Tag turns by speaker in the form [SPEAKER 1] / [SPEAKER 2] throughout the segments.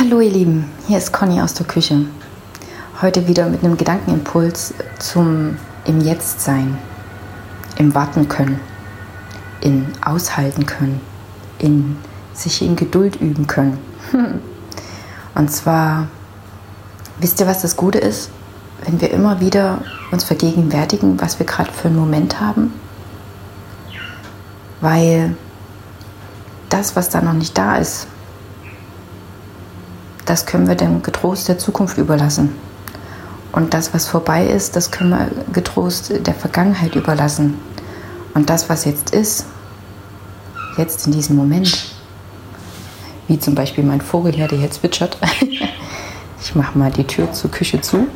[SPEAKER 1] Hallo ihr Lieben, hier ist Conny aus der Küche. Heute wieder mit einem Gedankenimpuls zum im Jetzt sein, im Warten können, in aushalten können, in sich in Geduld üben können. Und zwar, wisst ihr, was das Gute ist? Wenn wir immer wieder uns vergegenwärtigen, was wir gerade für einen Moment haben. Weil das, was da noch nicht da ist, das können wir dem getrost der Zukunft überlassen. Und das, was vorbei ist, das können wir getrost der Vergangenheit überlassen. Und das, was jetzt ist, jetzt in diesem Moment, wie zum Beispiel mein Vogel hier, der jetzt zwitschert. ich mache mal die Tür zur Küche zu.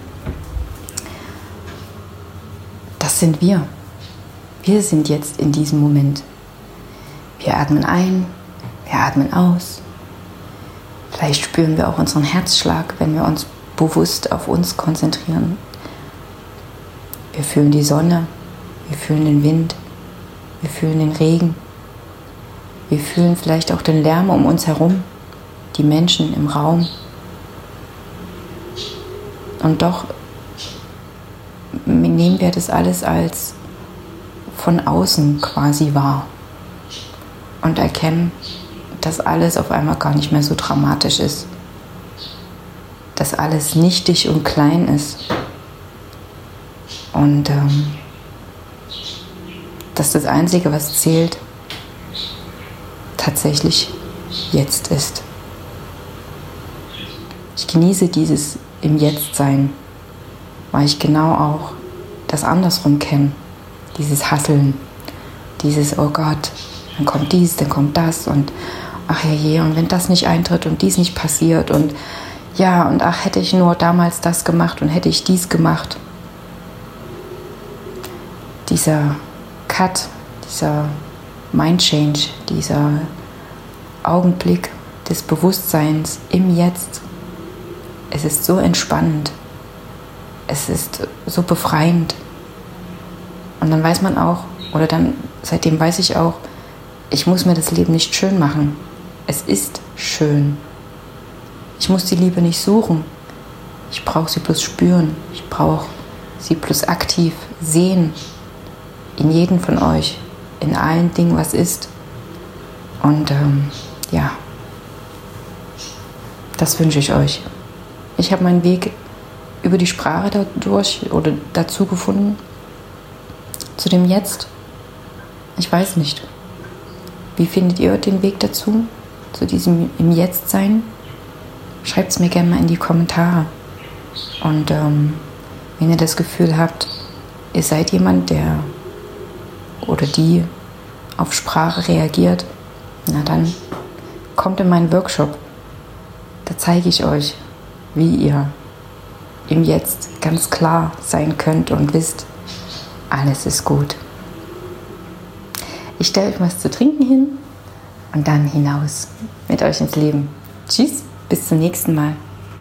[SPEAKER 1] Das sind wir. Wir sind jetzt in diesem Moment. Wir atmen ein, wir atmen aus. Vielleicht spüren wir auch unseren Herzschlag, wenn wir uns bewusst auf uns konzentrieren. Wir fühlen die Sonne, wir fühlen den Wind, wir fühlen den Regen, wir fühlen vielleicht auch den Lärm um uns herum, die Menschen im Raum. Und doch nehmen wir das alles als von außen quasi wahr und erkennen, dass alles auf einmal gar nicht mehr so dramatisch ist. Dass alles nichtig und klein ist. Und ähm, dass das Einzige, was zählt, tatsächlich jetzt ist. Ich genieße dieses im Jetzt-Sein, weil ich genau auch das andersrum kenne. Dieses Hasseln, dieses, oh Gott, dann kommt dies, dann kommt das und ach je, und wenn das nicht eintritt und dies nicht passiert und ja, und ach, hätte ich nur damals das gemacht und hätte ich dies gemacht. Dieser Cut, dieser Mind Change, dieser Augenblick des Bewusstseins im Jetzt. Es ist so entspannend. Es ist so befreiend. Und dann weiß man auch, oder dann seitdem weiß ich auch, ich muss mir das Leben nicht schön machen. Es ist schön. Ich muss die Liebe nicht suchen. Ich brauche sie bloß spüren. Ich brauche sie bloß aktiv sehen. In jedem von euch. In allen Dingen, was ist. Und ähm, ja, das wünsche ich euch. Ich habe meinen Weg über die Sprache dadurch oder dazu gefunden. Zu dem Jetzt. Ich weiß nicht. Wie findet ihr den Weg dazu? Zu diesem im Jetzt sein, schreibt es mir gerne mal in die Kommentare. Und ähm, wenn ihr das Gefühl habt, ihr seid jemand, der oder die auf Sprache reagiert, na dann kommt in meinen Workshop. Da zeige ich euch, wie ihr im Jetzt ganz klar sein könnt und wisst, alles ist gut. Ich stelle euch was zu trinken hin und dann hinaus mit euch ins Leben. Tschüss, bis zum nächsten Mal.